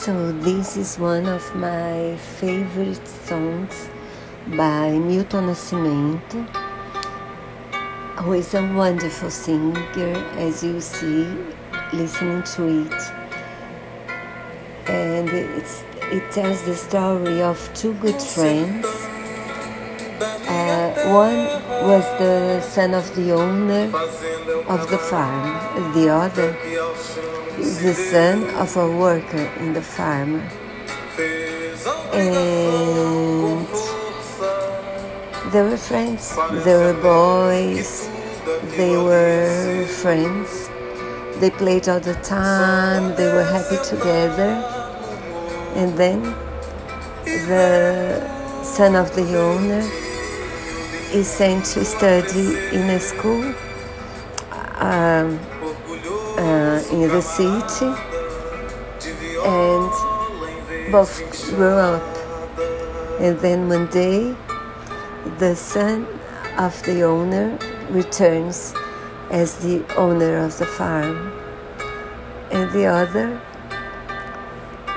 So, this is one of my favorite songs by Milton Nascimento, who is a wonderful singer, as you see, listening to it. And it tells the story of two good friends. Uh, one was the son of the owner of the farm, the other is the son of a worker in the farm. And they were friends, they were boys, they were friends. They played all the time, they were happy together. And then the son of the owner is sent to study in a school. Um, uh, in the city and both grew up. And then one day, the son of the owner returns as the owner of the farm, and the other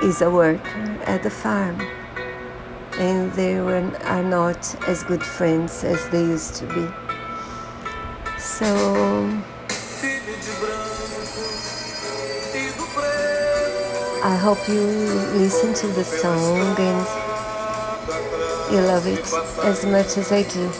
is a worker at the farm. And they were, are not as good friends as they used to be. So I hope you listen to the song and you love it as much as I do.